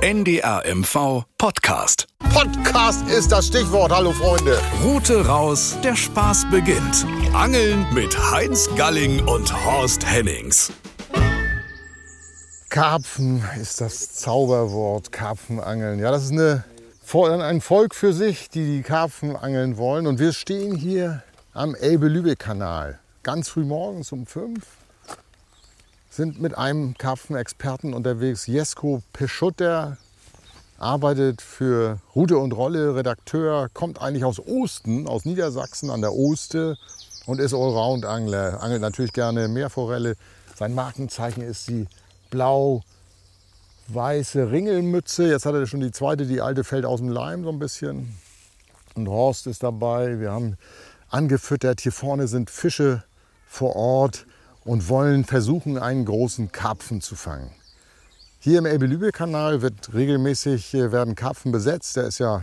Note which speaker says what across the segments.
Speaker 1: NDR MV Podcast.
Speaker 2: Podcast ist das Stichwort. Hallo Freunde.
Speaker 1: Route raus, der Spaß beginnt. Angeln mit Heinz Galling und Horst Hennings.
Speaker 2: Karpfen ist das Zauberwort. Karpfenangeln. Ja, das ist eine, ein Volk für sich, die die Karpfen angeln wollen. Und wir stehen hier am Elbe-Lübeck-Kanal. Ganz früh morgens um fünf sind mit einem Karpfenexperten unterwegs. Jesko Peschutter arbeitet für Rute und Rolle, Redakteur, kommt eigentlich aus Osten, aus Niedersachsen an der Oste und ist Allround-Angler. Angelt natürlich gerne Meerforelle. Sein Markenzeichen ist die blau-weiße Ringelmütze. Jetzt hat er schon die zweite, die alte fällt aus dem Leim so ein bisschen. Und Horst ist dabei. Wir haben angefüttert. Hier vorne sind Fische vor Ort und wollen versuchen, einen großen Karpfen zu fangen. Hier im Elbe-Lübeck-Kanal wird regelmäßig äh, werden Karpfen besetzt. Der ist ja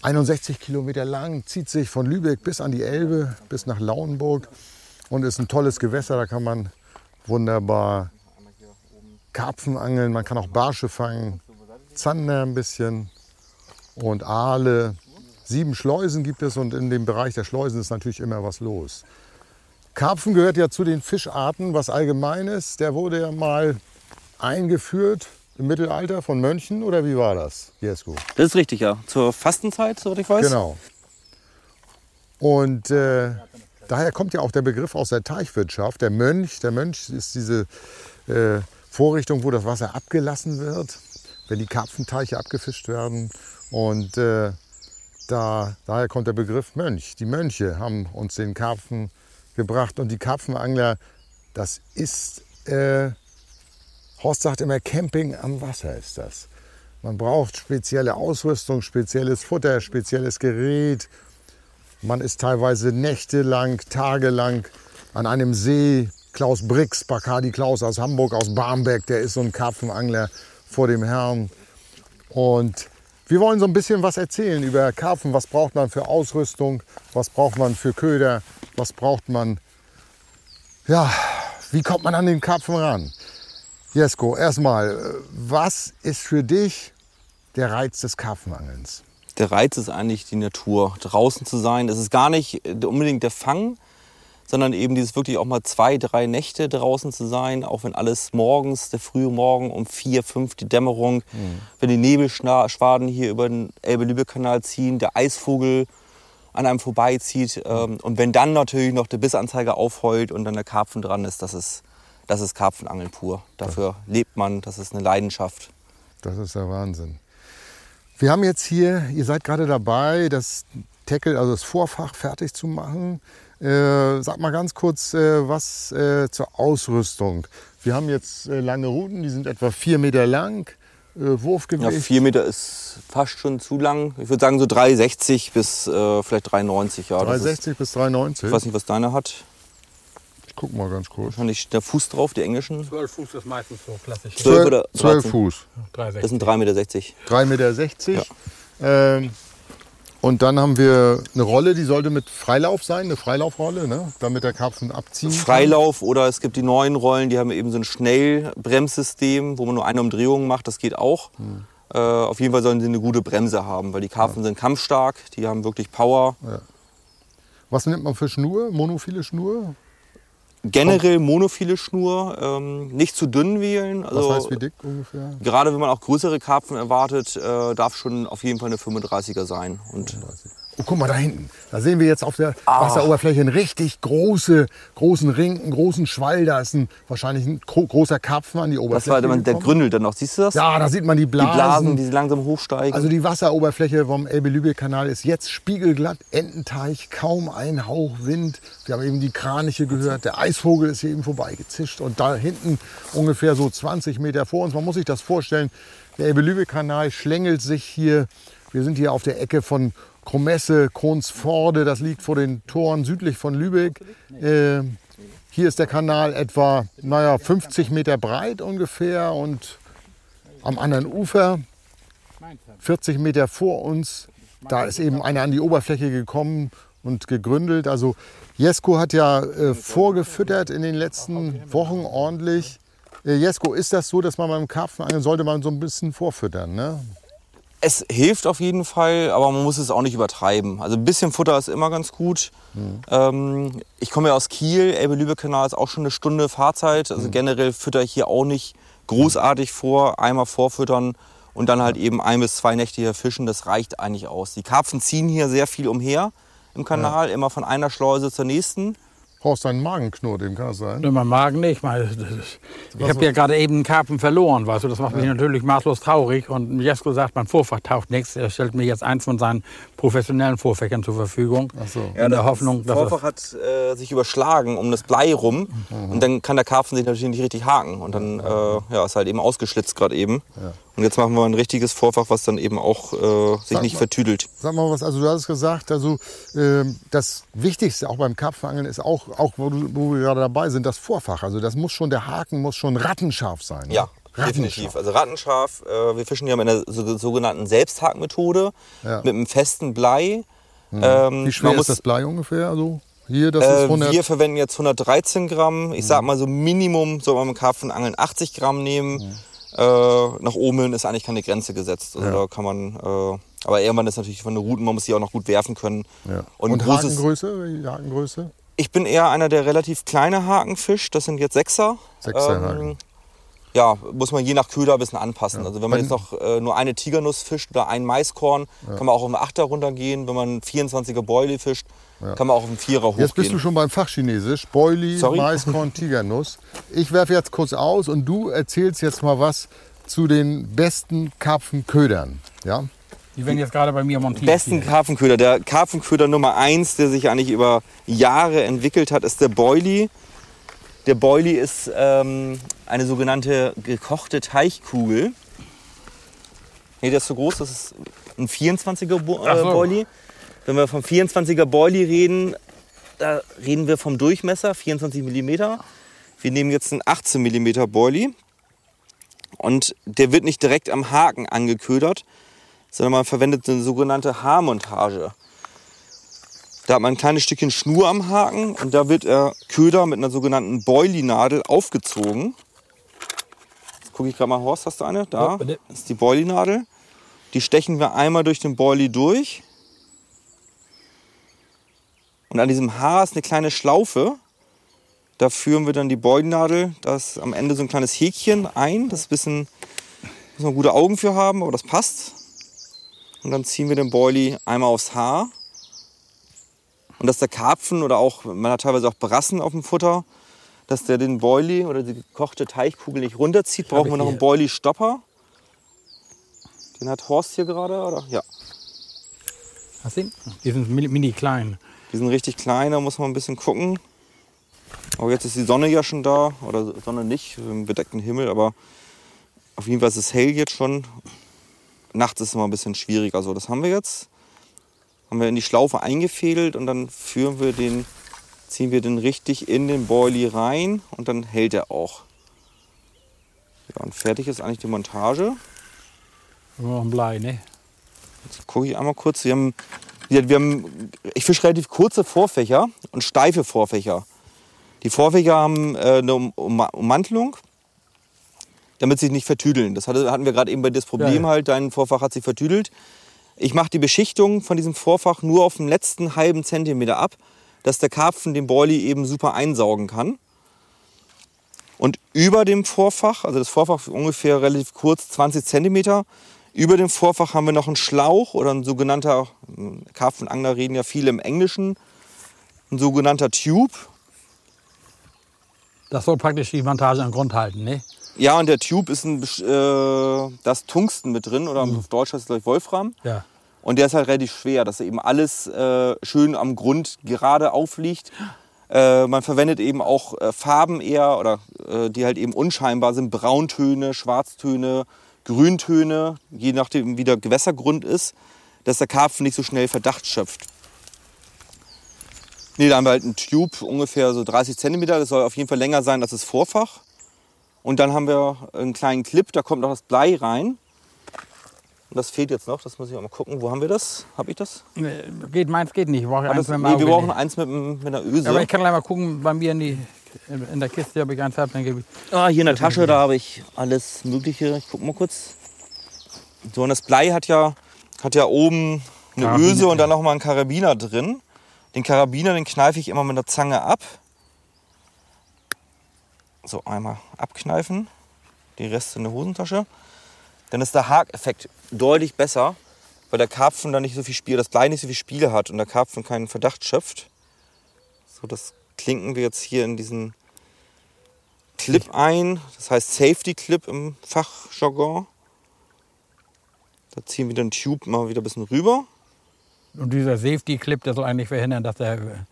Speaker 2: 61 Kilometer lang, zieht sich von Lübeck bis an die Elbe, bis nach Lauenburg und ist ein tolles Gewässer. Da kann man wunderbar Karpfen angeln, man kann auch Barsche fangen, Zander ein bisschen und Aale. Sieben Schleusen gibt es und in dem Bereich der Schleusen ist natürlich immer was los. Karpfen gehört ja zu den Fischarten, was allgemeines. Der wurde ja mal eingeführt im Mittelalter von Mönchen oder wie war das, Jesko?
Speaker 3: Das ist richtig, ja. Zur Fastenzeit, soweit ich weiß.
Speaker 2: Genau. Und äh, daher kommt ja auch der Begriff aus der Teichwirtschaft. Der Mönch, der Mönch ist diese äh, Vorrichtung, wo das Wasser abgelassen wird, wenn die Karpfenteiche abgefischt werden. Und äh, da, daher kommt der Begriff Mönch. Die Mönche haben uns den Karpfen gebracht. Und die Karpfenangler, das ist, äh, Horst sagt immer, Camping am Wasser ist das. Man braucht spezielle Ausrüstung, spezielles Futter, spezielles Gerät. Man ist teilweise nächtelang, tagelang an einem See. Klaus Brix, Bacardi Klaus aus Hamburg, aus Barmbek, der ist so ein Karpfenangler vor dem Herrn. Und wir wollen so ein bisschen was erzählen über Karpfen. Was braucht man für Ausrüstung? Was braucht man für Köder? Was braucht man? Ja, wie kommt man an den Karpfen ran? Jesko, erstmal, was ist für dich der Reiz des Karpfenangelns?
Speaker 3: Der Reiz ist eigentlich die Natur, draußen zu sein. Es ist gar nicht unbedingt der Fang, sondern eben dieses wirklich auch mal zwei, drei Nächte draußen zu sein, auch wenn alles morgens, der frühe Morgen um vier, fünf, die Dämmerung, mhm. wenn die Nebelschwaden hier über den Elbe-Lübeck-Kanal ziehen, der Eisvogel an einem vorbeizieht ähm, und wenn dann natürlich noch der Bissanzeiger aufheult und dann der Karpfen dran ist, das ist, das ist Karpfenangeln pur. Dafür ja. lebt man, das ist eine Leidenschaft.
Speaker 2: Das ist der Wahnsinn. Wir haben jetzt hier, ihr seid gerade dabei, das Tackle, also das Vorfach fertig zu machen. Äh, sag mal ganz kurz äh, was äh, zur Ausrüstung. Wir haben jetzt äh, lange Routen, die sind etwa vier Meter lang. Äh, Wurfgewicht.
Speaker 3: Ja, vier Meter ist fast schon zu lang. Ich würde sagen so 3,60 bis äh, vielleicht 3,90. Ja,
Speaker 2: 3,60 bis 3,90.
Speaker 3: Ich weiß nicht, was deine hat.
Speaker 2: Ich guck mal ganz kurz.
Speaker 3: Wahrscheinlich der Fuß drauf, die englischen.
Speaker 4: 12 Fuß ist meistens so klassisch.
Speaker 2: 12, oder 12 Fuß.
Speaker 3: 3,60. Das sind 3,60 Meter.
Speaker 2: 3,60 Meter. Ja. Ähm, und dann haben wir eine Rolle, die sollte mit Freilauf sein, eine Freilaufrolle, ne? damit der Karpfen abziehen kann.
Speaker 3: Freilauf oder es gibt die neuen Rollen, die haben eben so ein Schnellbremssystem, wo man nur eine Umdrehung macht, das geht auch. Hm. Äh, auf jeden Fall sollen sie eine gute Bremse haben, weil die Karpfen ja. sind kampfstark, die haben wirklich Power. Ja.
Speaker 2: Was nimmt man für Schnur? Monophile Schnur?
Speaker 3: Generell monophile Schnur, ähm, nicht zu dünn wählen.
Speaker 2: Also, Was heißt wie dick ungefähr?
Speaker 3: Gerade wenn man auch größere Karpfen erwartet, äh, darf schon auf jeden Fall eine 35er sein. Und
Speaker 2: 35. Oh, guck mal da hinten. Da sehen wir jetzt auf der ah. Wasseroberfläche einen richtig große, großen Ring, einen großen Schwall. Da ist ein, wahrscheinlich ein großer Karpfen an die Oberfläche.
Speaker 3: Das war der gründelt dann noch. Siehst du das?
Speaker 2: Ja, da sieht man die Blasen.
Speaker 3: Die Blasen, sie langsam hochsteigen.
Speaker 2: Also die Wasseroberfläche vom Elbe-Lübeck-Kanal ist jetzt spiegelglatt, Ententeich, kaum ein Hauch Wind. Wir haben eben die Kraniche gehört. Der Eisvogel ist hier eben vorbeigezischt. Und da hinten ungefähr so 20 Meter vor uns. Man muss sich das vorstellen. Der Elbe-Lübeck-Kanal schlängelt sich hier. Wir sind hier auf der Ecke von Kromesse, Kronsforde, das liegt vor den Toren südlich von Lübeck. Äh, hier ist der Kanal etwa naja, 50 Meter breit ungefähr und am anderen Ufer, 40 Meter vor uns, da ist eben einer an die Oberfläche gekommen und gegründelt. Also Jesko hat ja äh, vorgefüttert in den letzten Wochen ordentlich. Äh, Jesko, ist das so, dass man beim Karpfenangeln sollte man so ein bisschen vorfüttern? Ne?
Speaker 3: Es hilft auf jeden Fall, aber man muss es auch nicht übertreiben. Also ein bisschen Futter ist immer ganz gut. Ähm, ich komme ja aus Kiel, Elbe-Lübeck-Kanal ist auch schon eine Stunde Fahrzeit. Also generell fütter ich hier auch nicht großartig vor. Einmal vorfüttern und dann halt eben ein bis zwei Nächte hier fischen. Das reicht eigentlich aus. Die Karpfen ziehen hier sehr viel umher im Kanal, immer von einer Schleuse zur nächsten.
Speaker 2: Brauchst du einen Magenknurr, dem kann das sein?
Speaker 4: Nur mein Magen nicht. Ist, ich habe ja gerade eben einen Karpfen verloren, weißt du. Das macht mich natürlich maßlos traurig. Und Jesko sagt, mein Vorfach taucht nichts. Er stellt mir jetzt eins von seinen professionellen Vorfächern zur Verfügung.
Speaker 2: Ach so.
Speaker 4: In der Hoffnung,
Speaker 3: das
Speaker 4: dass
Speaker 3: Vorfach hat äh, sich überschlagen um das Blei rum. Und dann kann der Karpfen sich natürlich nicht richtig haken. Und dann äh, ja, ist halt eben ausgeschlitzt gerade eben. Und jetzt machen wir ein richtiges Vorfach, was dann eben auch äh, sich
Speaker 2: Sag
Speaker 3: nicht
Speaker 2: mal.
Speaker 3: vertüdelt.
Speaker 2: Sag mal was, also du hast gesagt, also ähm, das Wichtigste auch beim Karpfenangeln ist auch, auch wo, du, wo wir gerade dabei sind, das Vorfach. Also das muss schon, der Haken muss schon rattenscharf sein. ne?
Speaker 3: Ja, definitiv. Also rattenscharf. Äh, wir fischen ja mit einer so, sogenannten Selbsthakmethode
Speaker 2: Ja.
Speaker 3: mit einem festen Blei. Ähm,
Speaker 2: Wie schwer ist das Blei ungefähr? Also hier, das ist
Speaker 3: Äh,
Speaker 2: 100.
Speaker 3: wir verwenden jetzt 113 Gramm. Ich sag mal so Minimum soll man beim Karpfenangeln 80 Gramm nehmen. Äh, nach oben hin ist eigentlich keine Grenze gesetzt. Also da kann man. Äh, aber irgendwann ist natürlich von den Routen, man muss sie auch noch gut werfen können.
Speaker 2: ja.
Speaker 3: Und,
Speaker 2: Und,
Speaker 3: großes,
Speaker 2: Hakengröße? Hakengröße?
Speaker 3: ich bin eher einer, der relativ kleine Haken fischt. Das sind jetzt Sechser. Ähm,
Speaker 2: Sechser Haken.
Speaker 3: Ja, muss man je nach Köder ein bisschen anpassen. Also wenn man jetzt noch äh, nur eine Tigernuss fischt oder ein Maiskorn, kann man auch auf einen Achter runtergehen. Wenn man 24er Boilie fischt, kann man auch auf einen Vierer hochgehen.
Speaker 2: Jetzt bist du schon beim Fachchinesisch. Boilie,
Speaker 3: Sorry?
Speaker 2: Maiskorn, Tigernuss. Ich werfe jetzt kurz aus und du erzählst jetzt mal was zu den besten Karpfenködern. Ja?
Speaker 4: die werden jetzt gerade bei mir montiert.
Speaker 3: besten. Karpfenköder. Der Karpfenköder Nummer eins, der sich eigentlich über Jahre entwickelt hat, ist der Boilie. Der Boilie ist ähm, eine sogenannte gekochte Teichkugel. Nee, der ist so groß, das ist ein 24er Bo äh,
Speaker 4: so.
Speaker 3: Boilie. Wenn wir vom 24er Boilie reden, da reden wir vom Durchmesser, 24 mm. Wir nehmen jetzt einen 18 mm Boilie. Und der wird nicht direkt am Haken angeködert, sondern man verwendet eine sogenannte Haarmontage. Da hat man ein kleines Stückchen Schnur am Haken und da wird der Köder mit einer sogenannten Boilie-Nadel aufgezogen. Jetzt gucke ich gerade mal, Horst, hast du eine? Da
Speaker 4: Ja.
Speaker 3: Das ist die Boilie-Nadel. Die stechen wir einmal durch den Boilie durch. Und an diesem Haar ist eine kleine Schlaufe. Da führen wir dann die Boilie-Nadel, da ist am Ende so ein kleines Häkchen ein. Das ist ein bisschen, muss man gute Augen für haben, aber das passt. Und dann ziehen wir den Boilie einmal aufs Haar. Und dass der Karpfen oder auch, man hat teilweise auch Brassen auf dem Futter, dass der den Boilie oder die gekochte Teichkugel nicht runterzieht, brauchen wir noch einen
Speaker 4: hier.
Speaker 3: Boilie-Stopper. Den hat Horst hier gerade, oder? Ja.
Speaker 4: Hast du ihn? Die sind mini, klein.
Speaker 3: Die sind richtig klein, da muss man ein bisschen gucken. Aber jetzt ist die Sonne ja schon da. Oder Sonne nicht, im bedeckten Himmel. Aber auf jeden Fall ist es hell jetzt schon. Nachts ist es immer ein bisschen schwieriger. So, das haben wir jetzt. Haben wir in die Schlaufe eingefädelt und dann führen wir den, ziehen wir den richtig in den Boilie rein und dann hält er auch. Ja, und fertig ist eigentlich die Montage.
Speaker 4: Nur ein Blei, ne?
Speaker 3: Jetzt gucke ich einmal kurz. Wir haben, wir haben, ich fische relativ kurze Vorfächer und steife Vorfächer. Die Vorfächer haben äh, eine um um Ummantelung, damit sie sich nicht vertüdeln. Das hatte, hatten wir gerade eben bei das Problem
Speaker 4: Ja, ja.
Speaker 3: halt. Dein Vorfach hat sich vertüdelt. Ich mache die Beschichtung von diesem Vorfach nur auf dem letzten halben Zentimeter ab, dass der Karpfen den Boilie eben super einsaugen kann. Und über dem Vorfach, also das Vorfach ist ungefähr relativ kurz, 20 Zentimeter, über dem Vorfach haben wir noch einen Schlauch oder ein sogenannter, Karpfenangler reden ja viele im Englischen, ein sogenannter Tube.
Speaker 4: Das soll praktisch die Montage an Grund halten, ne?
Speaker 3: Ja, und der Tube ist ein, äh, das Tungsten mit drin, oder auf Deutsch heißt es gleich Wolfram.
Speaker 4: Ja.
Speaker 3: Und der ist halt relativ schwer, dass er eben alles äh, schön am Grund gerade aufliegt. Äh, man verwendet eben auch äh, Farben eher, oder äh, die halt eben unscheinbar sind. Brauntöne, Schwarztöne, Grüntöne, je nachdem wie der Gewässergrund ist, dass der Karpfen nicht so schnell Verdacht schöpft. Nee, da haben wir halt einen Tube, ungefähr so 30 cm. Das soll auf jeden Fall länger sein als das Vorfach. Und dann haben wir einen kleinen Clip, da kommt noch das Blei rein. Und das fehlt jetzt noch, das muss ich auch mal gucken. Wo haben wir das? Habe ich das?
Speaker 4: Äh, Geht, meins geht nicht. Ich brauche
Speaker 3: Ah,
Speaker 4: eins
Speaker 3: das
Speaker 4: mit
Speaker 3: nee, wir brauchen eins mit, mit einer Öse.
Speaker 4: Aber ich kann gleich mal gucken bei mir in die In der Kiste habe ich eins hab, dann gebe ich.
Speaker 3: Ah, hier in der Tasche, da habe ich alles Mögliche. Ich guck mal kurz. So, und das Blei hat ja, hat ja oben eine
Speaker 4: Karabiner,
Speaker 3: Öse und dann
Speaker 4: ja.
Speaker 3: noch mal einen Karabiner drin. Den Karabiner, den kneife ich immer mit der Zange ab. So, einmal abkneifen. Die Reste in der Hosentasche. Dann ist der Hakeffekt deutlich besser, weil der Karpfen dann nicht so viel Spiel, das Blei nicht so viel Spiel hat und der Karpfen keinen Verdacht schöpft. So, das klinken wir jetzt hier in diesen Clip ein. Das heißt Safety Clip im Fachjargon. Da ziehen wir den Tube mal wieder ein bisschen rüber.
Speaker 4: Und dieser Safety-Clip, der soll eigentlich verhindern, dass der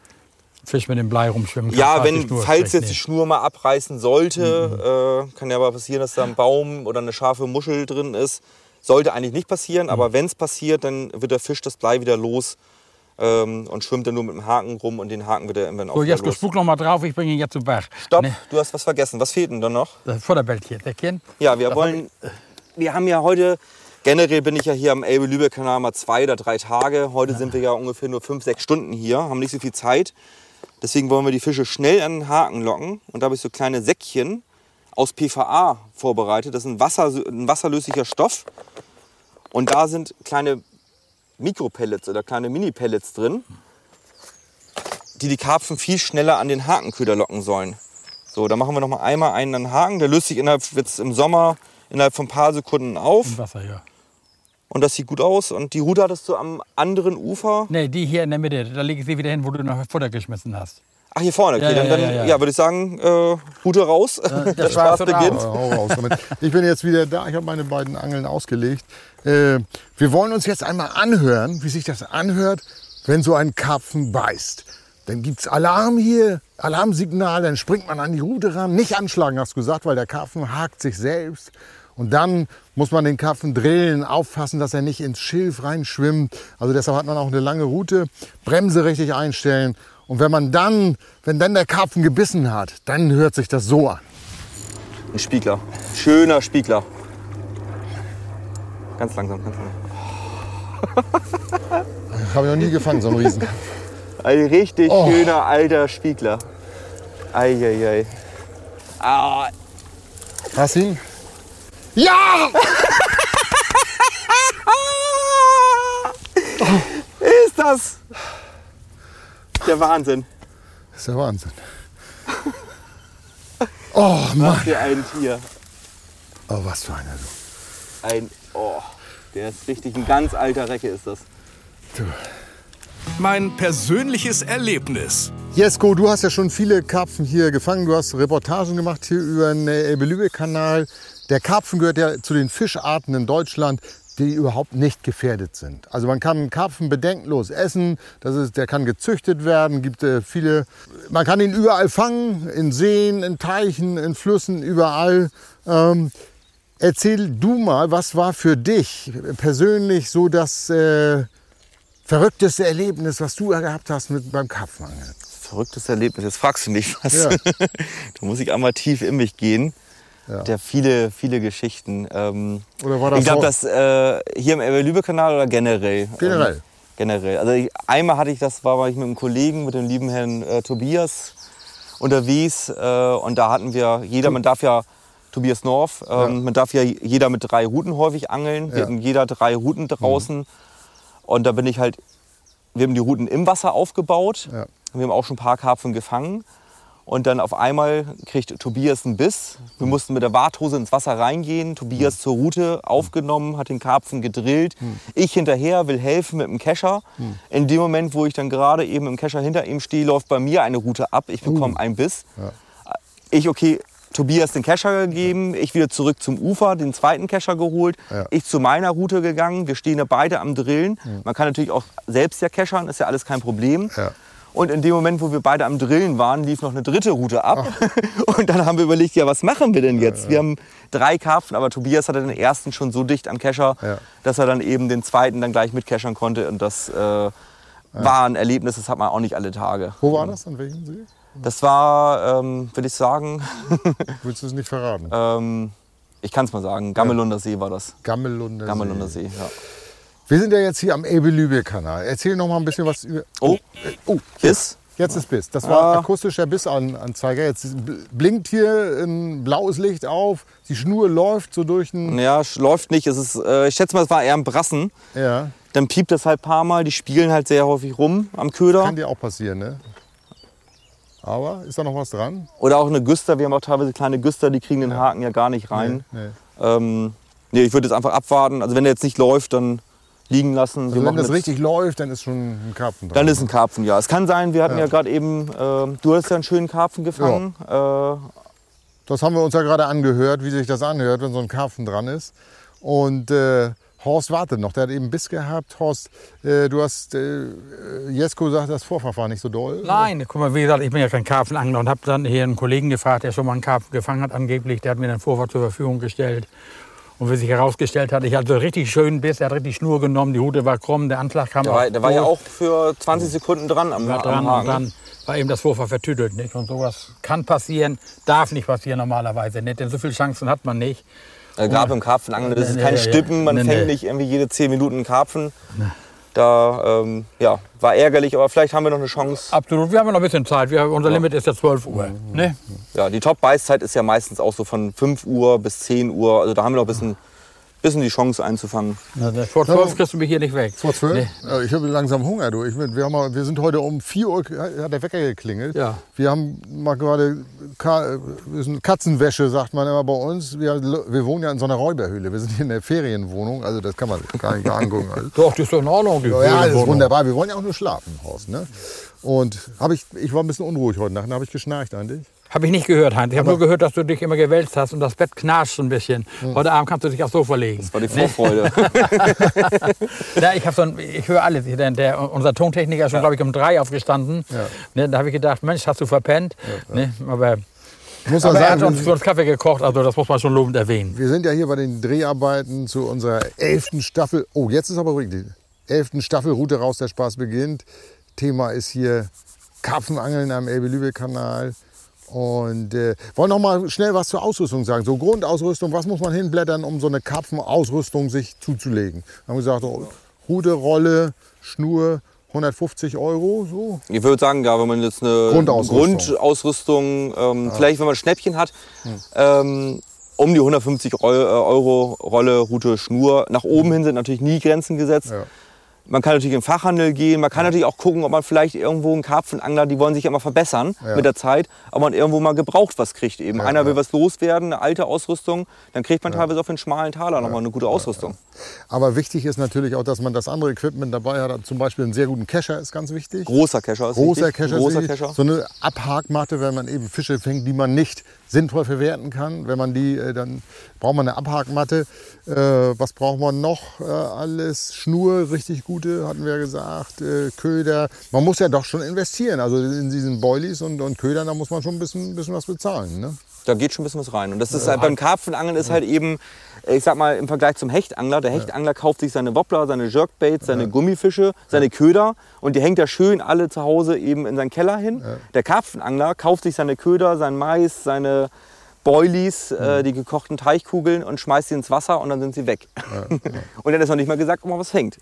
Speaker 4: Fisch mit dem Blei rumschwimmen kann.
Speaker 3: Ja,
Speaker 4: falls die
Speaker 3: wenn,
Speaker 4: Schnur
Speaker 3: falls jetzt die
Speaker 4: ist.
Speaker 3: Schnur mal abreißen sollte, äh, kann ja aber passieren, dass da ein Baum oder eine scharfe Muschel drin ist. Sollte eigentlich nicht passieren, aber wenn es passiert, dann wird der Fisch das Blei wieder los ähm, und schwimmt dann nur mit dem Haken rum und den Haken wird er irgendwann auch
Speaker 4: So,
Speaker 3: los.
Speaker 4: spuck noch mal drauf, ich bringe ihn jetzt zu Bach.
Speaker 3: Stopp,
Speaker 4: Ne,
Speaker 3: du hast was vergessen. Was fehlt denn da noch?
Speaker 4: das Futterbällchen, der Kind.
Speaker 3: Ja, wir wollen. Wir haben ja heute. Generell bin ich ja hier am Elbe-Lübeck-Kanal mal zwei oder drei Tage. Heute sind wir ja ungefähr nur fünf, sechs Stunden hier, haben nicht so viel Zeit. Deswegen wollen wir die Fische schnell an den Haken locken. Und da habe ich so kleine Säckchen aus PVA vorbereitet. Das ist ein, Wasser, ein wasserlöslicher Stoff. Und da sind kleine Mikropellets oder kleine Mini-Pellets drin, die die Karpfen viel schneller an den Hakenköder locken sollen. So, da machen wir noch mal einmal einen an den Haken. Der löst sich innerhalb, jetzt im Sommer innerhalb von ein paar Sekunden auf.
Speaker 4: Im Wasser, ja.
Speaker 3: Und das sieht gut aus. Und die Rute hattest du am anderen Ufer.
Speaker 4: Nee, die hier in der Mitte, da lege ich sie wieder hin, wo du noch Futter geschmissen hast.
Speaker 3: Ach, hier vorne. Okay,
Speaker 4: Ja, ja,
Speaker 3: dann, dann
Speaker 4: ja,
Speaker 3: ja,
Speaker 4: ja.
Speaker 3: würde ich sagen, äh, Rute raus. der
Speaker 4: das
Speaker 3: Spaß
Speaker 4: dann
Speaker 3: beginnt.
Speaker 2: Raus damit. Ich bin jetzt wieder da. Ich habe meine beiden Angeln ausgelegt. Äh, wir wollen uns jetzt einmal anhören, wie sich das anhört, wenn so ein Karpfen beißt. Dann gibt's Alarm hier, Alarmsignal, dann springt man an die Rute ran. Nicht anschlagen, hast du gesagt, weil der Karpfen hakt sich selbst. Und dann muss man den Karpfen drillen, aufpassen, dass er nicht ins Schilf reinschwimmt. Also deshalb hat man auch eine lange Route. Bremse richtig einstellen. Und wenn man dann, wenn dann der Karpfen gebissen hat, dann hört sich das so an.
Speaker 3: Ein Spiegler. Schöner Spiegler. Ganz langsam, ganz langsam.
Speaker 2: Habe ich noch nie gefangen, so einen Riesen.
Speaker 3: Ein richtig
Speaker 2: Oh.
Speaker 3: schöner alter Spiegler. Eieiei. Ah,
Speaker 2: Hast du ihn? Ja!
Speaker 3: ist das der Wahnsinn.
Speaker 2: Das ist der Wahnsinn. Oh Mann.
Speaker 3: Was für ein Tier.
Speaker 2: Oh, was für einer. du.
Speaker 3: Ein, oh, der ist richtig ein ganz alter Recke ist das.
Speaker 2: Du.
Speaker 1: Mein persönliches Erlebnis.
Speaker 2: Jesko, du hast ja schon viele Karpfen hier gefangen. Du hast Reportagen gemacht hier über den Elbe-Lübeck-Kanal. Der Karpfen gehört ja zu den Fischarten in Deutschland, die überhaupt nicht gefährdet sind. Also man kann einen Karpfen bedenkenlos essen. Das ist, der kann gezüchtet werden. Gibt äh, viele. Man kann ihn überall fangen, in Seen, in Teichen, in Flüssen, überall. Ähm, erzähl du mal, was war für dich persönlich so das äh, verrückteste Erlebnis, was du gehabt hast mit beim Karpfenangeln?
Speaker 3: Verrücktes Erlebnis. Jetzt fragst du mich was.
Speaker 2: Ja.
Speaker 3: da muss ich einmal tief in mich gehen.
Speaker 2: Ja.
Speaker 3: Der viele, viele Geschichten. Ähm,
Speaker 2: Oder war das
Speaker 3: ich glaube, das äh, hier im Elbe-Lübeck-Kanal oder generell?
Speaker 2: Generell.
Speaker 3: Ähm, generell. Also ich, einmal hatte ich das, war, ich mit einem Kollegen, mit dem lieben Herrn äh, Tobias unterwegs. Äh, und da hatten wir, jeder, man darf ja, Tobias Norf, ähm,
Speaker 2: Ja.
Speaker 3: man darf ja jeder mit drei Routen häufig angeln. Wir
Speaker 2: Ja.
Speaker 3: hatten jeder drei Routen draußen. Und da bin ich halt, wir haben die Routen im Wasser aufgebaut.
Speaker 2: Ja.
Speaker 3: Wir haben auch schon ein paar Karpfen gefangen. Und dann auf einmal kriegt Tobias einen Biss. Wir mussten mit der Warthose ins Wasser reingehen. Tobias zur Route aufgenommen, hat den Karpfen gedrillt. Ich hinterher will helfen mit dem Kescher. In dem Moment, wo ich dann gerade eben im Kescher hinter ihm stehe, läuft bei mir eine Route ab. Ich bekomme einen Biss. Ich, okay, Tobias den Kescher gegeben, ich wieder zurück zum Ufer, den zweiten Kescher geholt,
Speaker 2: Ja.
Speaker 3: ich zu meiner Route gegangen. Wir stehen ja beide am Drillen. Man kann natürlich auch selbst ja keschern, ist ja alles kein Problem.
Speaker 2: Ja.
Speaker 3: Und in dem Moment, wo wir beide am Drillen waren, lief noch eine dritte Route ab. Und dann haben wir überlegt, ja, was machen wir denn jetzt? Wir haben drei Karpfen, aber Tobias hatte den ersten schon so dicht am Kescher,
Speaker 2: Ja.
Speaker 3: dass er dann eben den zweiten dann gleich mitkeschern konnte. Und das äh, war ein Erlebnis, das hat man auch nicht alle Tage.
Speaker 2: Wo war das? An welchem See?
Speaker 3: Das war, ähm, will ich sagen,
Speaker 2: Willst du es nicht verraten?
Speaker 3: ähm, ich kann es mal sagen, Gammelunder See war das.
Speaker 2: Gammelunder See.
Speaker 3: Gammelunder See, ja.
Speaker 2: Wir sind ja jetzt hier am Elbe-Lübeck-Kanal. Erzähl noch mal ein bisschen was über...
Speaker 3: Oh,
Speaker 2: Oh,
Speaker 3: Biss.
Speaker 2: Jetzt ist Biss. Das war
Speaker 3: Ah.
Speaker 2: akustischer Bissanzeiger. Jetzt blinkt hier ein blaues Licht auf. Die Schnur läuft so durch den.
Speaker 3: Ja, läuft nicht. Es ist, äh, ich schätze mal, es war eher ein Brassen.
Speaker 2: Ja,
Speaker 3: Dann piept das halt ein paar Mal. Die spielen halt sehr häufig rum am Köder.
Speaker 2: kann dir auch passieren, ne? Aber ist da noch was dran?
Speaker 3: Oder auch eine Güster. Wir haben auch teilweise kleine Güster, die kriegen den Haken ja gar nicht rein.
Speaker 2: Nee, nee.
Speaker 3: Ähm, nee, ich würde jetzt einfach abwarten. Also wenn der jetzt nicht läuft, dann liegen lassen. Wir
Speaker 2: Also wenn das richtig läuft, dann ist schon ein Karpfen dran.
Speaker 3: Dann ist ein Karpfen, ja. Es kann sein, wir hatten
Speaker 2: Ja.
Speaker 3: ja, gerade eben, äh, du hast ja einen schönen Karpfen gefangen. Äh,
Speaker 2: Das haben wir uns ja gerade angehört, wie sich das anhört, wenn so ein Karpfen dran ist. Und äh, Horst wartet noch. Der hat eben Biss gehabt. Horst, äh, du hast, äh, Jesko sagt, das Vorfach war nicht so doll.
Speaker 4: Nein, guck mal, wie gesagt, ich bin ja kein Karpfenangler und habe dann hier einen Kollegen gefragt, der schon mal einen Karpfen gefangen hat angeblich. Der hat mir den Vorfach zur Verfügung gestellt. Und wie sich herausgestellt hat, ich hatte so richtig schönen Biss, er hat richtig Schnur genommen, die Hute war krumm, der Anschlag kam
Speaker 3: der, war, der war ja auch für 20 Sekunden dran am,
Speaker 4: war
Speaker 3: am
Speaker 4: dran und
Speaker 3: Haken.
Speaker 4: dann war eben das Vorfach vertüdelt. Nicht? Und sowas kann passieren, darf nicht passieren normalerweise nicht, denn so viele Chancen hat man nicht.
Speaker 3: Gerade beim Karpfenangeln, das ist kein Stippen, man fängt nicht irgendwie jede 10 Minuten einen Karpfen. Da ähm, ja, war ärgerlich, aber vielleicht haben wir noch eine Chance.
Speaker 4: Absolut, wir haben noch ein bisschen Zeit, wir, unser Limit ist ja 12 Uhr. Ne?
Speaker 3: Ja, die Top-Beißzeit ist ja meistens auch so von 5 Uhr bis 10 Uhr. Also da haben wir noch ein bisschen, bisschen die Chance einzufangen.
Speaker 4: Vor 12 kriegst du mich hier nicht weg.
Speaker 2: Vor zwölf?
Speaker 4: Nee.
Speaker 2: Ja, Ich habe langsam Hunger, du. Ich, wir, haben mal, wir sind heute um 4 Uhr, hat der Wecker geklingelt.
Speaker 4: Ja.
Speaker 2: Wir haben mal gerade Ka Katzenwäsche, sagt man immer bei uns. Wir, wir wohnen ja in so einer Räuberhöhle. Wir sind hier in der Ferienwohnung. Also das kann man gar nicht angucken. Also.
Speaker 4: Doch, das ist doch in Ordnung. Die
Speaker 2: Ja, das ist wunderbar. Wir wollen ja auch nur schlafen, Horst. Ne? Und ich, ich war ein bisschen unruhig heute Nacht. Da habe ich geschnarcht eigentlich.
Speaker 4: Habe ich nicht gehört, Heinz. Ich habe nur gehört, dass du dich immer gewälzt hast und das Bett knarscht so ein bisschen. Heute Abend kannst du dich aufs Sofa legen.
Speaker 3: Das war die Vorfreude.
Speaker 4: Ja, ich, so ein, ich höre alles. Der, der, unser Tontechniker ist schon, glaube ich, um drei aufgestanden. Ne, da habe ich gedacht, Mensch, hast du verpennt. Ne, aber
Speaker 2: muss
Speaker 4: aber
Speaker 2: mal
Speaker 4: er hat
Speaker 2: sagen,
Speaker 4: uns für uns Kaffee gekocht, also das muss man schon lobend erwähnen.
Speaker 2: Wir sind ja hier bei den Dreharbeiten zu unserer elften Staffel. Oh, jetzt ist aber richtig. Elften Staffel, Route raus, der Spaß beginnt. Thema ist hier Karpfenangeln am Elbe-Lübeck-Kanal. Und äh, wollen noch mal schnell was zur Ausrüstung sagen. So Grundausrüstung, was muss man hinblättern, um so eine Karpfenausrüstung sich zuzulegen? Wir haben gesagt, oh, Rute, Rolle, Schnur, 150 Euro, so.
Speaker 3: Ich würde sagen, ja, wenn man jetzt eine
Speaker 2: Grundausrüstung.
Speaker 3: Grundausrüstung, ähm, vielleicht wenn man Schnäppchen hat, ähm, um die 150 Eu- äh, Euro Rolle, Route, Schnur. Nach oben hin sind natürlich nie Grenzen gesetzt.
Speaker 2: Ja.
Speaker 3: Man kann natürlich in den Fachhandel gehen, man kann natürlich auch gucken, ob man vielleicht irgendwo einen Karpfenangler, die wollen sich ja immer verbessern
Speaker 2: Ja.
Speaker 3: mit der Zeit, ob man irgendwo mal gebraucht was kriegt eben. Einer will was loswerden, eine alte Ausrüstung, dann kriegt man teilweise auf den schmalen Taler nochmal eine gute Ausrüstung.
Speaker 2: Aber wichtig ist natürlich auch, dass man das andere Equipment dabei hat. Zum Beispiel einen sehr guten Kescher ist ganz wichtig.
Speaker 3: Großer Kescher ist
Speaker 2: Großer
Speaker 3: wichtig.
Speaker 2: Kescher,
Speaker 3: Großer
Speaker 2: ist wichtig.
Speaker 3: Kescher.
Speaker 2: so eine Abhakmatte, wenn man eben Fische fängt, die man nicht sinnvoll verwerten kann. Wenn man die, äh, dann braucht man eine Abhakmatte. Äh, was braucht man noch? Äh, alles Schnur, richtig gute, hatten wir ja gesagt. Äh, Köder. Man muss ja doch schon investieren. Also in diesen Boilies und, und Ködern, da muss man schon ein bisschen, bisschen was bezahlen. Ne?
Speaker 3: Da geht schon ein bisschen was rein. Und das ist halt beim Karpfenangeln ist halt eben, ich sag mal, im Vergleich zum Hechtangler, der Hechtangler kauft sich seine Wobbler, seine Jerkbaits, seine Gummifische, seine Köder und die hängt ja schön alle zu Hause eben in seinen Keller hin. Der Karpfenangler kauft sich seine Köder, sein Mais, seine Boilies, äh, die gekochten Teichkugeln und schmeißt sie ins Wasser und dann sind sie weg. und dann ist noch nicht mal gesagt, ob mal was hängt.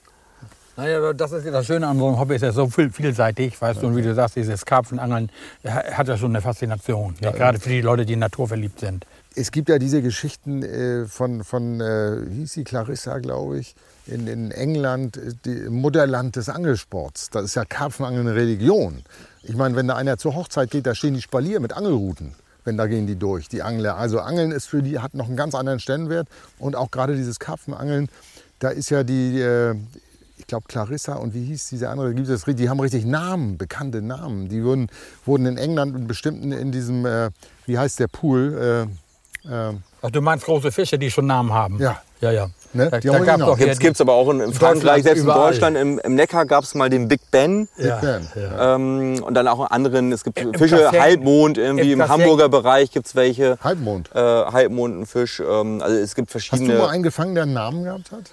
Speaker 4: Naja, aber das ist ja das Schöne an so einem Hobby, ist ja so viel, vielseitig, weißt du, und wie du sagst, dieses Karpfenangeln ha- hat ja schon eine Faszination, ja, gerade für die Leute, die naturverliebt sind.
Speaker 2: Es gibt ja diese Geschichten äh, von, von äh, wie hieß sie, Clarissa, glaube ich, in, in England, äh, die Mutterland des Angelsports. Da ist ja Karpfenangeln eine Religion. Ich meine, wenn da einer zur Hochzeit geht, da stehen die Spalier mit Angelruten. Wenn da gehen die durch, die Angler. Also Angeln ist für die, hat noch einen ganz anderen Stellenwert. Und auch gerade dieses Karpfenangeln, da ist ja die, ich glaube Clarissa und wie hieß diese andere, gibt es, die haben richtig Namen, bekannte Namen. Die wurden, wurden in England in bestimmten, in diesem, äh, wie heißt der Pool, äh, äh,
Speaker 4: Ach, du meinst große Fische, die schon Namen haben?
Speaker 2: Ja.
Speaker 4: Ja, ja.
Speaker 2: Ne?
Speaker 4: Da,
Speaker 2: Die
Speaker 4: da
Speaker 2: haben
Speaker 4: gab's
Speaker 2: wir
Speaker 4: doch
Speaker 3: gibt es aber auch in, in Frankreich, selbst in
Speaker 4: überall.
Speaker 3: Deutschland, im, im Neckar gab es mal den Big Ben.
Speaker 4: Ja,
Speaker 2: Ben.
Speaker 4: ja.
Speaker 3: Ähm, und dann auch in anderen, es gibt
Speaker 4: Im
Speaker 3: Fische,
Speaker 4: Kasseck-
Speaker 3: Halbmond, irgendwie
Speaker 4: im
Speaker 3: im, Hamburger Bereich gibt es welche.
Speaker 2: Halbmond.
Speaker 3: Äh, Halbmondenfisch, ähm, also es gibt
Speaker 2: Hast du
Speaker 3: verschiedene.
Speaker 2: mal einen gefangen, der einen Namen gehabt hat?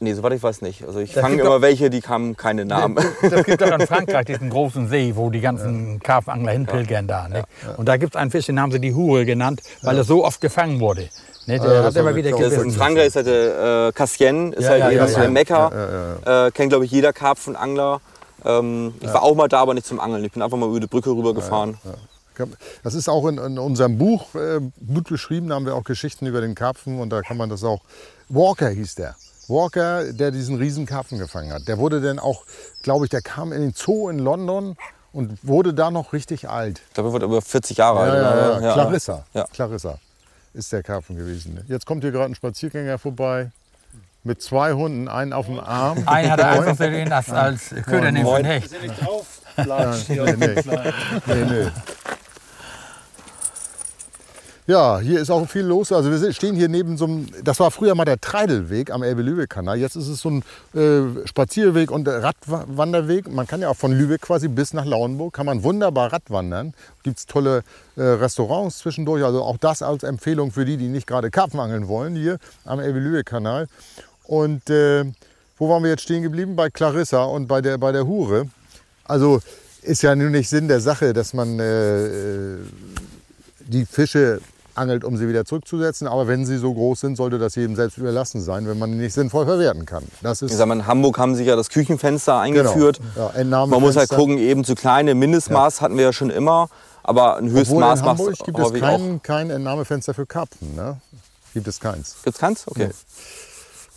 Speaker 3: Nee, soweit ich weiß nicht. Also ich
Speaker 4: Das
Speaker 3: fange immer
Speaker 4: doch-
Speaker 3: welche, die haben keine Namen.
Speaker 4: Das gibt doch in Frankreich diesen großen See, wo die ganzen Karpfenangler hinpilgern da. Ne? Und da gibt es einen Fisch, den haben sie die Hure genannt, weil er so oft gefangen wurde. Ne? Der
Speaker 2: das
Speaker 4: hat immer wieder
Speaker 3: ist in
Speaker 4: gebissen.
Speaker 3: Frankreich ist halt der äh, Cassien, ist
Speaker 4: Ja,
Speaker 3: halt
Speaker 4: ja, ja, ja.
Speaker 3: der Mekka. Äh, kennt, glaube ich, jeder Karpfenangler. Ähm, ich war auch mal da, aber nicht zum Angeln. Ich bin einfach mal über die Brücke rübergefahren.
Speaker 2: Das ist auch in, in unserem Buch äh, gut beschrieben. Da haben wir auch Geschichten über den Karpfen und da kann man das auch. Walker hieß der. Walker, der diesen riesen Karpfen gefangen hat. Der wurde dann auch, glaube ich, der kam in den Zoo in London und wurde da noch richtig alt.
Speaker 3: Ich glaube, er wird über 40 Jahre
Speaker 2: Ja,
Speaker 3: alt.
Speaker 2: ja, ja,
Speaker 3: oder?
Speaker 2: Clarissa.
Speaker 3: Ja.
Speaker 2: Clarissa ist der Karpfen gewesen. Jetzt kommt hier gerade ein Spaziergänger vorbei mit zwei Hunden, einen auf dem Arm.
Speaker 4: Einen hat er einfach für den als, als Köder nehmen den Hecht.
Speaker 5: Ja nicht drauf.
Speaker 2: Nee, nee. Nee, nee. Ja, hier ist auch viel los. Also wir stehen hier neben so einem, das war früher mal der Treidelweg am Elbe-Lübeck-Kanal. Jetzt ist es so ein äh, Spazierweg und Radwanderweg. Man kann ja auch von Lübeck quasi bis nach Lauenburg, kann man wunderbar Radwandern. Gibt es tolle äh, Restaurants zwischendurch. Also auch das als Empfehlung für die, die nicht gerade Karpfen angeln wollen, hier am Elbe-Lübeck-Kanal. Und äh, wo waren wir jetzt stehen geblieben? Bei Clarissa und bei der, bei der Hure. Also ist ja nun nicht Sinn der Sache, dass man äh, äh, die Fische angelt, um sie wieder zurückzusetzen. Aber wenn sie so groß sind, sollte das jedem selbst überlassen sein, wenn man die nicht sinnvoll verwerten kann. Das ist
Speaker 3: Ich sag mal, in Hamburg haben sie ja das Küchenfenster eingeführt.
Speaker 2: Genau. Ja.
Speaker 3: Man muss halt gucken, eben zu kleine Mindestmaß hatten wir ja schon immer, aber ein Höchstmaß
Speaker 2: in
Speaker 3: macht
Speaker 2: Hamburg gibt es kein, kein Entnahmefenster für Karpfen. Ne? Gibt es keins.
Speaker 3: Gibt's keins? Okay.
Speaker 2: Nee.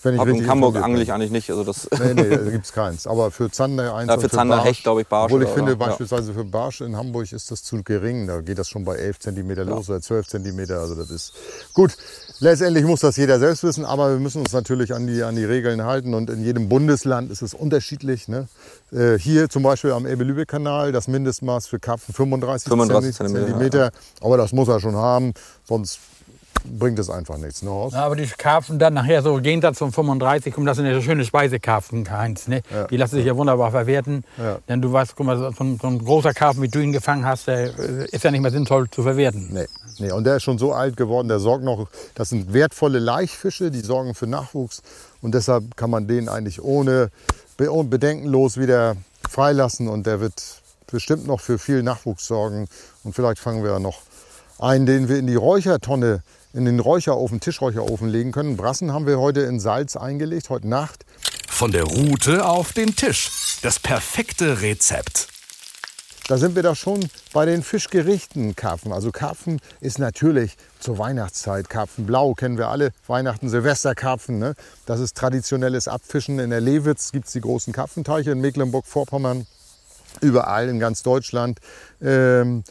Speaker 2: Wenn ich
Speaker 3: Aber in Hamburg
Speaker 2: bin.
Speaker 3: ich eigentlich nicht. Also das
Speaker 2: Nee, nee, da gibt es keins. Aber für Zander eins
Speaker 3: Ja,
Speaker 2: und
Speaker 3: für Zander,
Speaker 2: Barsch.
Speaker 3: Hecht, glaub ich, Barsch
Speaker 2: Obwohl ich
Speaker 3: oder-
Speaker 2: finde,
Speaker 3: oder- ja.
Speaker 2: beispielsweise für Barsch in Hamburg ist das zu gering. Da geht das schon bei 11 cm los oder 12 cm. Also das ist gut. Letztendlich muss das jeder selbst wissen, aber wir müssen uns natürlich an die, an die Regeln halten. Und in jedem Bundesland ist es unterschiedlich. Ne? Äh, hier zum Beispiel am Elbe-Lübeck-Kanal das Mindestmaß für Karpfen 35,
Speaker 3: 35
Speaker 2: Zentimeter.
Speaker 3: Zentimeter,
Speaker 2: Aber das muss er schon haben, sonst bringt es einfach nichts. Ne, Horst?
Speaker 4: Ja, aber die Karpfen dann nachher so jenseits von 35, kommen das sind ja schöne Speisekarpfen, Heinz. Ne? Die lassen sich ja wunderbar verwerten.
Speaker 2: Ja.
Speaker 4: Denn du weißt, guck mal, so ein, so ein großer Karpfen, wie du ihn gefangen hast, der äh, ist ja nicht mehr sinnvoll zu verwerten.
Speaker 2: Nee, nee, und der ist schon so alt geworden, der sorgt noch, das sind wertvolle Laichfische, die sorgen für Nachwuchs und deshalb kann man den eigentlich ohne bedenkenlos wieder freilassen und der wird bestimmt noch für viel Nachwuchs sorgen und vielleicht fangen wir ja noch einen, den wir in die Räuchertonne, in den Räucherofen, Tischräucherofen legen können. Brassen haben wir heute in Salz eingelegt, heute Nacht.
Speaker 1: Von der Rute auf den Tisch. Das perfekte Rezept.
Speaker 2: Da sind wir doch schon bei den Fischgerichten Karpfen. Also Karpfen ist natürlich zur Weihnachtszeit. Karpfenblau kennen wir alle. Weihnachten, Silvesterkarpfen. Ne? Das ist traditionelles Abfischen. In der Lewitz gibt es die großen Karpfenteiche in Mecklenburg-Vorpommern. Überall in ganz Deutschland. Ähm,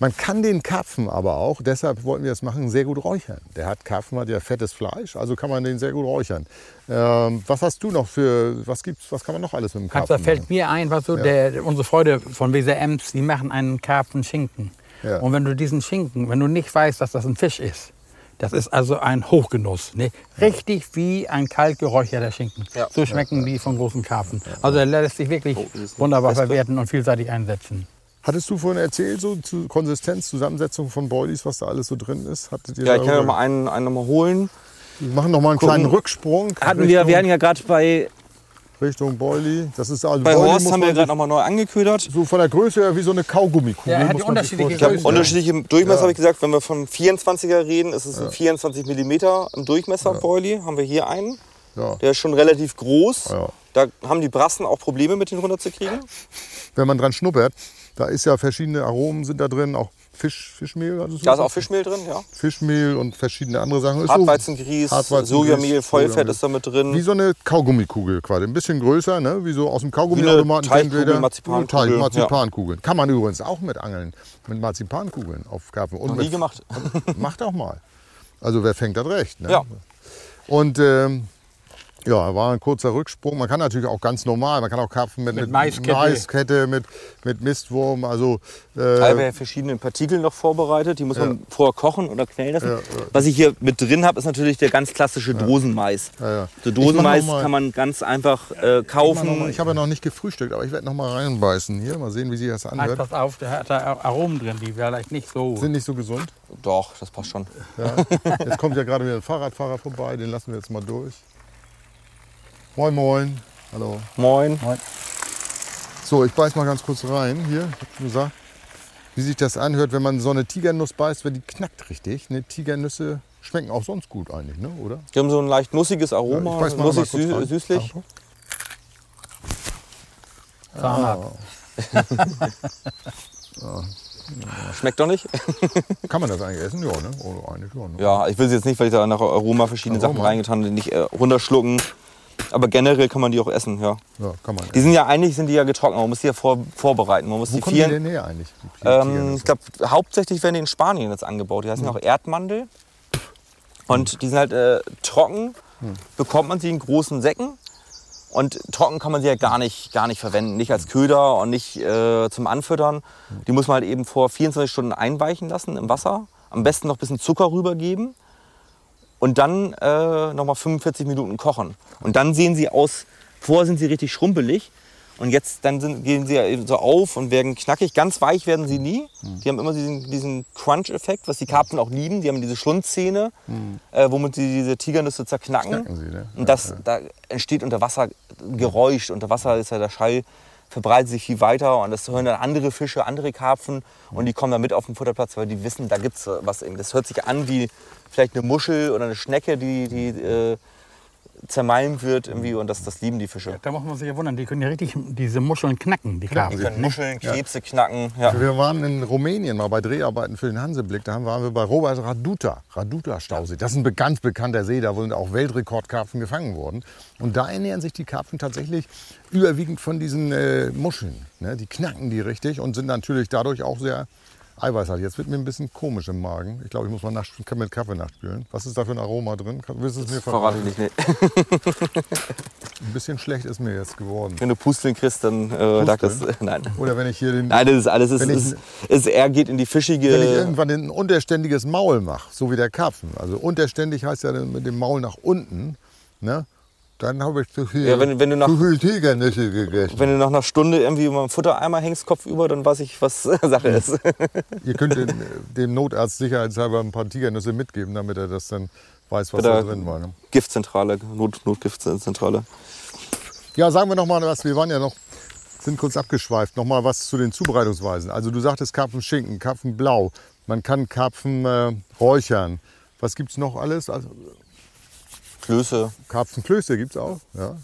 Speaker 2: man kann den Karpfen aber auch, deshalb wollten wir das machen, sehr gut räuchern. Der hat Karpfen hat ja fettes Fleisch, also kann man den sehr gut räuchern. Ähm, was hast du noch für, was gibt's, was kann man noch alles mit dem Karpfen
Speaker 4: da fällt mir ein, was so, der, unsere Freunde von Weser Ems, die machen einen Karpfenschinken.
Speaker 2: Ja.
Speaker 4: Und wenn du diesen Schinken, wenn du nicht weißt, dass das ein Fisch ist, das ist also ein Hochgenuss. Ne? Richtig wie ein kalt geräucherter Schinken.
Speaker 3: Ja.
Speaker 4: So schmecken die von großen Karpfen. Also der lässt sich wirklich wunderbar verwerten und vielseitig einsetzen.
Speaker 2: Hattest du vorhin erzählt, so zu Konsistenz, Zusammensetzung von Boilies, was da alles so drin ist? Hattet ihr
Speaker 3: Ja, ich kann ja mal einen, einen noch mal holen.
Speaker 2: Wir machen noch mal einen
Speaker 3: gucken.
Speaker 2: kleinen Rücksprung.
Speaker 3: Hatten
Speaker 2: Richtung,
Speaker 3: wir, wir hatten ja gerade bei,
Speaker 2: Richtung Boilie. Das ist also
Speaker 3: bei
Speaker 2: Boilie
Speaker 3: Horst haben wir gerade noch mal neu angeködert.
Speaker 2: so von der Größe her wie so eine Kaugummikugel.
Speaker 4: Ja, er hat unterschiedliche
Speaker 3: Ich habe unterschiedliche Durchmesser, habe ich gesagt. Wenn wir von 24er reden, ist es ein 24 mm im Durchmesser Boilie. Haben wir hier einen.
Speaker 2: Ja.
Speaker 3: Der ist schon relativ groß.
Speaker 2: Ja.
Speaker 3: Da haben die Brassen auch Probleme mit den runterzukriegen.
Speaker 2: Wenn man dran schnuppert, da ist ja verschiedene Aromen sind da drin, auch Fisch, Fischmehl. Also so
Speaker 3: Da ist auch Fischmehl drin, ja.
Speaker 2: Fischmehl und verschiedene andere Sachen.
Speaker 3: Hartweizengrieß, Sojamehl, Vollfett ist da mit drin.
Speaker 2: Wie so eine Kaugummikugel quasi. Ein bisschen größer, ne? wie so aus dem Kaugummiautomaten. Jeder.
Speaker 3: Marzipankugel,
Speaker 2: Teig, Marzipankugeln. Kann man übrigens auch mit angeln. Mit Marzipankugeln auf Karpfen. Und
Speaker 3: Noch
Speaker 2: mit
Speaker 3: nie gemacht.
Speaker 2: Macht auch mal. Also wer fängt, hat recht. Ne?
Speaker 3: Ja.
Speaker 2: Und ähm, ja, war ein kurzer Rücksprung. Man kann natürlich auch ganz normal, man kann auch Karpfen mit,
Speaker 4: Mit Maiskette.
Speaker 2: Maiskette, mit, mit Mistwurm. Also
Speaker 3: Da haben wir
Speaker 2: äh,
Speaker 3: ja verschiedene Partikel noch vorbereitet. Die muss man vorher kochen oder quellen lassen.
Speaker 2: Ja, ja.
Speaker 3: Was ich hier mit drin habe, ist natürlich der ganz klassische Dosenmais.
Speaker 2: Ja, ja.
Speaker 3: So
Speaker 2: Ich
Speaker 3: Dosenmais kann man ganz einfach äh,
Speaker 2: ich,
Speaker 3: kaufen.
Speaker 2: mal- ich habe ja noch nicht gefrühstückt, aber ich werde noch mal reinbeißen hier. Mal sehen, wie sich das anhört.
Speaker 4: pass auf, der hat da Aromen drin, die vielleicht nicht so.
Speaker 2: Sind nicht so gesund.
Speaker 3: Doch, das passt schon.
Speaker 2: Ja. Jetzt kommt ja gerade wieder ein Fahrradfahrer vorbei, den lassen wir jetzt mal durch. Moin, moin. Hallo.
Speaker 3: Moin.
Speaker 2: So, ich beiß mal ganz kurz rein. Hier, ich hab schon gesagt, wie sich das anhört, wenn man so eine Tigernuss beißt, weil die knackt richtig. Ne? Tigernüsse schmecken auch sonst gut eigentlich, ne? oder?
Speaker 3: Die haben so ein leicht nussiges
Speaker 2: Ja,
Speaker 3: Aroma,
Speaker 2: ich beiß mal
Speaker 3: nussig,
Speaker 2: mal kurz
Speaker 3: sü
Speaker 2: rein.
Speaker 3: süßlich.
Speaker 2: Achtung.
Speaker 4: Zahnarzt.
Speaker 3: Schmeckt doch nicht?
Speaker 2: Kann man das eigentlich essen? Ja, ne? Oder eigentlich ja, ne?
Speaker 3: Ja, ich will sie jetzt nicht, weil ich da nach Aroma verschiedene
Speaker 2: Aroma.
Speaker 3: Sachen reingetan habe, nicht äh, runterschlucken. Aber generell kann man die auch essen, ja.
Speaker 2: Ja, kann man.
Speaker 3: Die sind ja eigentlich sind die ja getrocknet, man muss die ja vor, vorbereiten. Man muss
Speaker 2: Wo
Speaker 3: die
Speaker 2: kommen die
Speaker 3: vieren.
Speaker 2: denn her eigentlich? die
Speaker 3: Ähm, ich glaube, hauptsächlich werden die in Spanien jetzt angebaut. Die heißen
Speaker 2: Hm.
Speaker 3: auch Erdmandel. Und die sind halt äh, trocken,
Speaker 2: Hm.
Speaker 3: bekommt man sie in großen Säcken. Und trocken kann man sie ja gar nicht, gar nicht verwenden. Nicht als Köder und nicht äh, zum Anfüttern.
Speaker 2: Hm.
Speaker 3: Die muss man halt eben vor 24 Stunden einweichen lassen im Wasser. Am besten noch ein bisschen Zucker rübergeben. Und dann äh, nochmal 45 Minuten kochen. Und dann sehen sie aus, vorher sind sie richtig schrumpelig. Und jetzt dann sind, gehen sie ja eben so auf und werden knackig. Ganz weich werden sie nie.
Speaker 2: Hm.
Speaker 3: Die haben immer diesen, diesen Crunch-Effekt, was die Karpfen auch lieben. Die haben diese Schlundzähne, äh, womit sie diese Tigernüsse zerknacken.
Speaker 2: Hm. Knacken sie, ne?
Speaker 3: Und das, da entsteht unter Wasser Geräusch. Unter Wasser ist ja der Schall, verbreitet sich viel weiter. Und das hören dann andere Fische, andere Karpfen. Und die kommen dann mit auf den Futterplatz, weil die wissen, da gibt es was. Irgendwie. Das hört sich an wie vielleicht eine Muschel oder eine Schnecke, die, die äh, zermalmt wird. Irgendwie. Und das, das lieben die Fische.
Speaker 4: Da muss man sich ja wundern, die können ja richtig diese Muscheln knacken, die
Speaker 3: Die
Speaker 4: Karpfen.
Speaker 3: können Muscheln, Krebse knacken. Ja.
Speaker 2: Wir waren in Rumänien mal bei Dreharbeiten für den Hanseblick. Da waren wir bei Robert Raduta, Raduta Stausee. Das ist ein ganz bekannter See, da wurden auch Weltrekordkarpfen gefangen worden. Und da ernähren sich die Karpfen tatsächlich überwiegend von diesen äh, Muscheln. Ne? Die knacken die richtig und sind natürlich dadurch auch sehr eiweißhaltig. Jetzt wird mir ein bisschen komisch im Magen. Ich glaube, ich muss mal mit Kaffee nachspülen. Was ist da für ein Aroma drin? Willst du es mir
Speaker 3: Verrate ich nicht. Nee.
Speaker 2: Ein bisschen schlecht ist mir jetzt geworden.
Speaker 3: Wenn du Pusteln kriegst, dann äh, lag das.
Speaker 2: Pusteln?
Speaker 3: Nein.
Speaker 2: Oder wenn ich hier den,
Speaker 3: Nein, das ist alles. Es ist, ist, er geht in die fischige.
Speaker 2: Wenn ich irgendwann ein unterständiges Maul mache, so wie der Karpfen, also unterständig heißt ja mit dem Maul nach unten, ne? Dann habe ich zu viel,
Speaker 3: Ja, wenn- wenn du nach-
Speaker 2: zu viel Tigernüsse gegessen.
Speaker 3: Wenn du nach einer Stunde irgendwie über einen Futtereimer hängst, Kopf über, dann weiß ich, was Sache ist.
Speaker 2: Ihr könnt den, dem Notarzt sicherheitshalber ein paar Tigernüsse mitgeben, damit er das dann weiß, was da drin war. Ne?
Speaker 3: Giftzentrale, Not, Notgiftzentrale.
Speaker 2: Ja, sagen wir noch mal was. Wir waren ja noch, sind kurz abgeschweift. Noch mal was zu den Zubereitungsweisen. Also du sagtest Karpfenschinken, Karpfenblau. Man kann Karpfen äh, räuchern. Was gibt's noch alles? Also,
Speaker 3: Klöße.
Speaker 2: Karpfenklöße gibt's auch. Ja.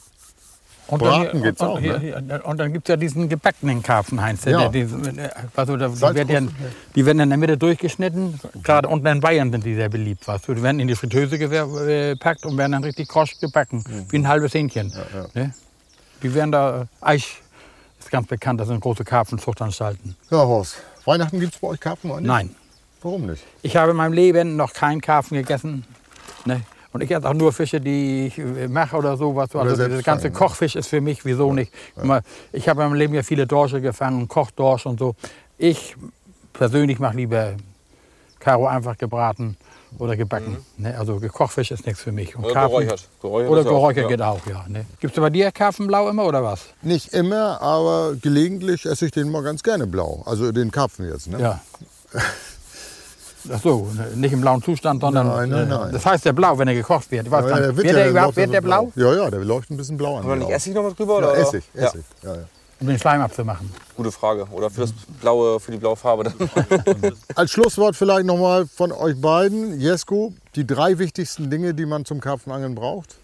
Speaker 4: Und
Speaker 2: Braten
Speaker 4: dann,
Speaker 2: geht's
Speaker 4: und,
Speaker 2: auch,
Speaker 4: und,
Speaker 2: ne?
Speaker 4: hier- und dann gibt es ja diesen gebackenen Karpfen, Heinz.
Speaker 2: Ja.
Speaker 4: Der, der, also, da, werden ja, die werden in der Mitte durchgeschnitten. Gerade unten in Bayern sind die sehr beliebt. Weißt du. Die werden in die Fritteuse gepackt und werden dann richtig krosch gebacken. Wie ein halbes Hähnchen. Ne? Die werden da, äh, Eich ist ganz bekannt, das sind große Karpfenzuchtanstalten.
Speaker 2: Ja, Horst. Weihnachten gibt's bei euch Karpfen eigentlich?
Speaker 4: Nein.
Speaker 2: Warum nicht?
Speaker 4: Ich habe in meinem Leben noch keinen Karpfen gegessen. Ne? Und ich esse auch nur Fische, die ich äh, mache oder sowas. Also
Speaker 2: selbst
Speaker 4: der ganze
Speaker 2: fangen?
Speaker 4: Kochfisch ist für mich, wieso nicht? Guck mal, Ich habe in meinem Leben ja viele Dorsche gefangen, Kochdorsch und so. Ich persönlich mache lieber Karo einfach gebraten oder gebacken. Ne? Also Kochfisch ist nichts für mich. Und Karpfen-
Speaker 3: geräuchert. Geräuchert
Speaker 4: Oder
Speaker 3: ja
Speaker 4: geräuchert
Speaker 3: ja.
Speaker 4: geht auch, ja. Ne? Gibt es bei dir Karpfenblau immer oder was?
Speaker 2: Nicht immer, aber gelegentlich esse ich den mal ganz gerne blau. Also den Karpfen jetzt. Ne?
Speaker 4: Ja. Ach so, nicht im blauen Zustand, sondern.
Speaker 2: Nein, nein, nein.
Speaker 4: Das heißt der blau, wenn er gekocht wird.
Speaker 2: Ja,
Speaker 4: nicht.
Speaker 2: der
Speaker 4: wird der überhaupt
Speaker 2: läuft ja
Speaker 4: wird der
Speaker 2: so
Speaker 4: blau?
Speaker 2: Ja, ja, der läuft ein bisschen blau an.
Speaker 3: Oder nicht. Essig noch mit drüber?
Speaker 2: Ja,
Speaker 3: oder?
Speaker 2: Essig,
Speaker 3: Ja.
Speaker 2: Essig. Ja. Ja,
Speaker 4: Um den Schleim abzumachen.
Speaker 3: Gute Frage. Oder für, das blaue, für die blaue Farbe. dann.
Speaker 2: Als Schlusswort vielleicht noch mal von euch beiden. Jesko, die drei wichtigsten Dinge, die man zum Karpfenangeln braucht.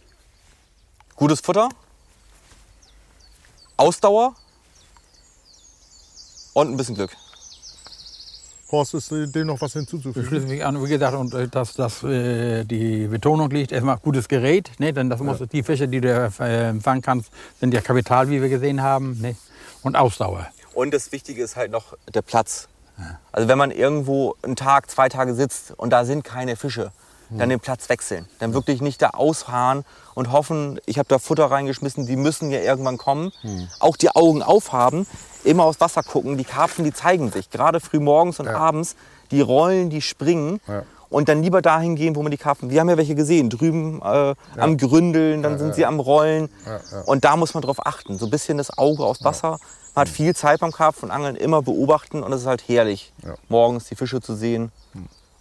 Speaker 3: Gutes Futter. Ausdauer. Und ein bisschen Glück.
Speaker 2: Horst, ist dem noch was
Speaker 4: Ich
Speaker 2: hinzuzufügen?
Speaker 4: schließe mich an, wie gesagt, und äh, dass, dass äh, die Betonung liegt, erstmal gutes Gerät, ne? denn das muss, die Fische, die du äh, fangen kannst, sind ja Kapital, wie wir gesehen haben, ne? und Ausdauer.
Speaker 3: Und das Wichtige ist halt noch der Platz. Also wenn man irgendwo einen Tag, zwei Tage sitzt und da sind keine Fische, dann den Platz wechseln. Dann wirklich nicht da ausharren und hoffen, ich habe da Futter reingeschmissen, die müssen ja irgendwann kommen. Auch die Augen aufhaben, immer aufs Wasser gucken. Die Karpfen, die zeigen sich, gerade früh morgens und abends. Die rollen, die springen.
Speaker 2: Ja.
Speaker 3: Und dann lieber dahin gehen, wo man die Karpfen. Wir haben ja welche gesehen, drüben äh, am Gründeln, dann sind sie am Rollen. Und da muss man drauf achten. So ein bisschen das Auge aufs Wasser. Man hat viel Zeit beim Karpfenangeln, immer beobachten und es ist halt herrlich,
Speaker 2: Ja.
Speaker 3: morgens die Fische zu sehen.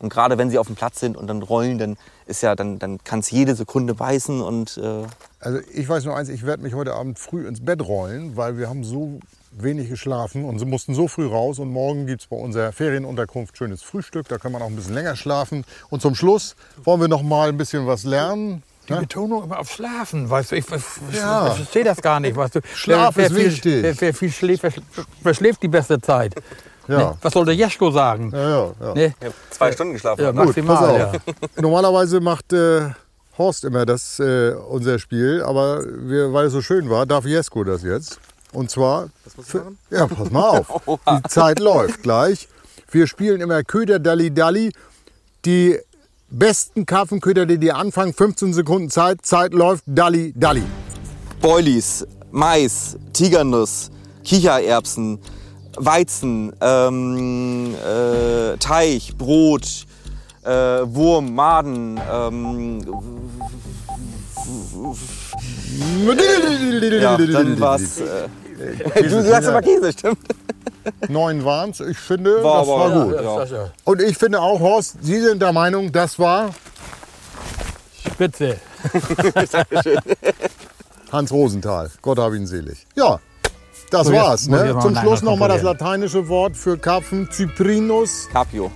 Speaker 3: Und gerade wenn sie auf dem Platz sind und dann rollen, dann ist ja, dann, dann kann es jede Sekunde beißen und äh,
Speaker 2: Also ich weiß nur eins, ich werde mich heute Abend früh ins Bett rollen, weil wir haben so wenig geschlafen und sie mussten so früh raus. Und morgen gibt es bei unserer Ferienunterkunft schönes Frühstück. Da kann man auch ein bisschen länger schlafen. Und zum Schluss wollen wir noch mal ein bisschen was lernen.
Speaker 4: die Betonung immer auf Schlafen, weißt du, ich, ich,
Speaker 2: Ja.
Speaker 4: ich verstehe das gar nicht, weißt du.
Speaker 2: Schlaf ist
Speaker 4: viel,
Speaker 2: wichtig.
Speaker 4: Wer, wer viel schläft, vers- verschläft die beste Zeit.
Speaker 2: Ja.
Speaker 4: Ne? Was soll der Jeschko sagen?
Speaker 2: Ja, ja, ja.
Speaker 4: Ne?
Speaker 3: Ich hab zwei Stunden geschlafen.
Speaker 4: Ja,
Speaker 2: Gut,
Speaker 4: maximal,
Speaker 2: pass auf.
Speaker 4: ja.
Speaker 2: Normalerweise macht äh, Horst immer das, äh, unser Spiel, aber wir, weil es so schön war, darf Jesko das jetzt. Und zwar. für- Ja, pass mal auf. Die Zeit läuft gleich. Wir spielen immer Köder Dalli Dalli. Die besten Karpfenköder, die dir anfangen, 15 Sekunden Zeit. Zeit läuft Dalli Dalli.
Speaker 3: Boilies, Mais, Tigernuss, Kichererbsen, Weizen, ähm, äh, Teig, Brot, äh, Wurm, Maden, ähm, ja, dann war's. Äh, du sagst aber Käse, stimmt?
Speaker 2: Neun waren's. Ich finde,
Speaker 3: War
Speaker 2: das
Speaker 3: aber-
Speaker 2: war
Speaker 3: ja,
Speaker 2: gut.
Speaker 4: Ja, Sascha,
Speaker 2: Und ich finde auch, Horst, Sie sind der Meinung, das war
Speaker 4: Spitze.
Speaker 2: Hans Rosenthal. Gott hab ihn selig. Ja, das
Speaker 4: So,
Speaker 2: war's. Ne? Zum Schluss nochmal das lateinische Wort für Karpfen, Cyprinus.
Speaker 3: Capio.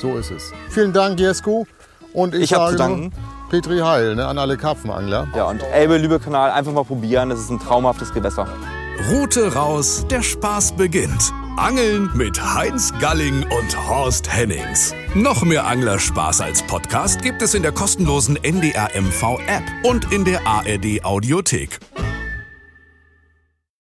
Speaker 2: So ist es. Vielen Dank, Jesko. Und ich,
Speaker 3: Ich hab zu danken.
Speaker 2: Petri Heil ne, an alle Karpfenangler.
Speaker 3: Ja, und Elbe-Lübeck-Kanal einfach mal probieren. Das ist ein traumhaftes Gewässer.
Speaker 1: Route raus, der Spaß beginnt. Angeln mit Heinz Galling und Horst Hennings. Noch mehr Anglerspaß als Podcast gibt es in der kostenlosen NDR MV App und in der ARD Audiothek.